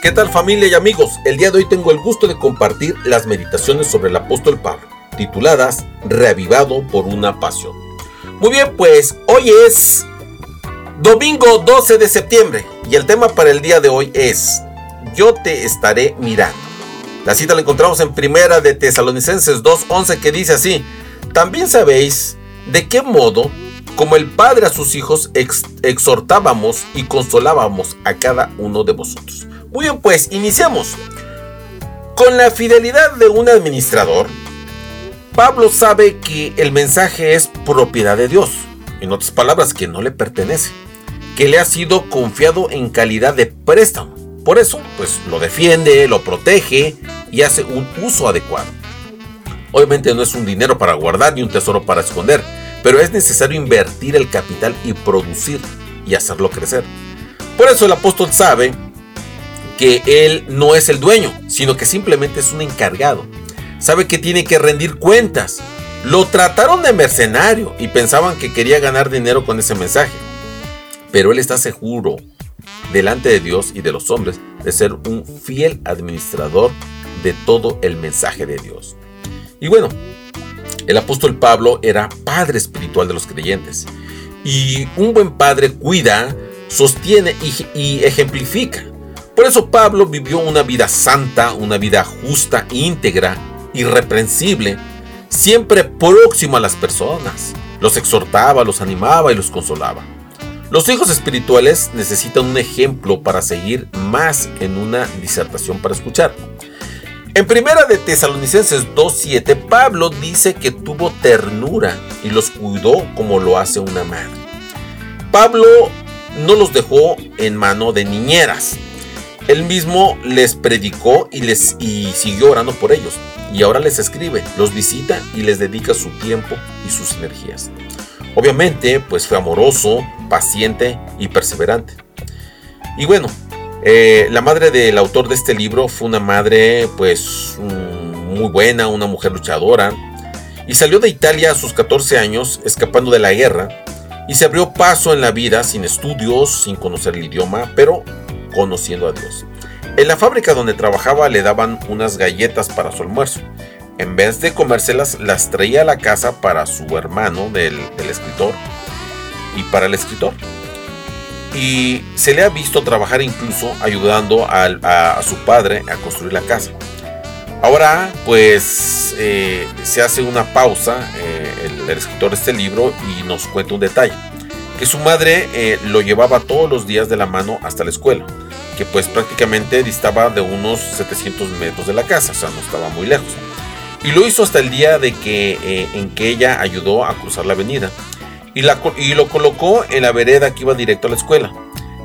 ¿Qué tal familia y amigos? El día de hoy tengo el gusto de compartir las meditaciones sobre el apóstol Pablo, tituladas Reavivado por una pasión. Muy bien, pues hoy es domingo 12 de septiembre y el tema para el día de hoy es Yo te estaré mirando. La cita la encontramos en primera de Tesalonicenses 2.11 que dice así, también sabéis de qué modo como el Padre a sus hijos exhortábamos y consolábamos a cada uno de vosotros muy bien, pues iniciamos. Con la fidelidad de un administrador, Pablo sabe que el mensaje es propiedad de Dios, en otras palabras, que no le pertenece, que le ha sido confiado en calidad de préstamo. Por eso, pues lo defiende, lo protege y hace un uso adecuado. Obviamente no es un dinero para guardar ni un tesoro para esconder, pero es necesario invertir el capital y producir y hacerlo crecer. Por eso el apóstol sabe que él no es el dueño, sino que simplemente es un encargado. Sabe que tiene que rendir cuentas. Lo trataron de mercenario y pensaban que quería ganar dinero con ese mensaje. Pero él está seguro delante de Dios y de los hombres de ser un fiel administrador de todo el mensaje de Dios. Y bueno, el apóstol Pablo era padre espiritual de los creyentes. Y un buen padre cuida, sostiene y, y ejemplifica por eso Pablo vivió una vida santa, una vida justa, íntegra, irreprensible, siempre próximo a las personas. Los exhortaba, los animaba y los consolaba. Los hijos espirituales necesitan un ejemplo para seguir más en una disertación para escuchar. En primera de Tesalonicenses 2.7, Pablo dice que tuvo ternura y los cuidó como lo hace una madre. Pablo no los dejó en mano de niñeras, él mismo les predicó y, les, y siguió orando por ellos. Y ahora les escribe, los visita y les dedica su tiempo y sus energías. Obviamente, pues fue amoroso, paciente y perseverante. Y bueno, eh, la madre del autor de este libro fue una madre pues muy buena, una mujer luchadora. Y salió de Italia a sus 14 años, escapando de la guerra. Y se abrió paso en la vida sin estudios, sin conocer el idioma, pero conociendo a Dios. En la fábrica donde trabajaba le daban unas galletas para su almuerzo. En vez de comérselas, las traía a la casa para su hermano del, escritor y para el escritor. Y se le ha visto trabajar incluso ayudando a, su padre a construir la casa. Ahora, pues, eh, se hace una pausa, eh, el, el, escritor de este libro, y nos cuenta un detalle. Que su madre eh, lo llevaba todos los días de la mano hasta la escuela que pues prácticamente distaba de unos 700 metros de la casa, o sea, no estaba muy lejos. Y lo hizo hasta el día de que, eh, en que ella ayudó a cruzar la avenida. Y, la, y lo colocó en la vereda que iba directo a la escuela.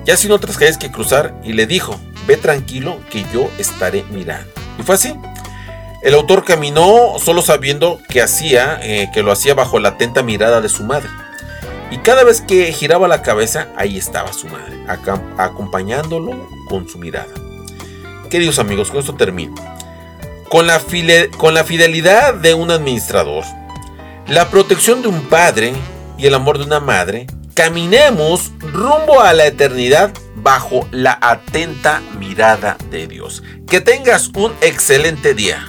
Ya sin otras calles que cruzar y le dijo, ve tranquilo que yo estaré mirando. Y fue así. El autor caminó solo sabiendo que hacía, eh, que lo hacía bajo la atenta mirada de su madre. Y cada vez que giraba la cabeza, ahí estaba su madre, acompañándolo con su mirada. Queridos amigos, con esto termino. Con la, fidelidad de un administrador, la protección de un padre y el amor de una madre, caminemos rumbo a la eternidad bajo la atenta mirada de Dios. Que tengas un excelente día.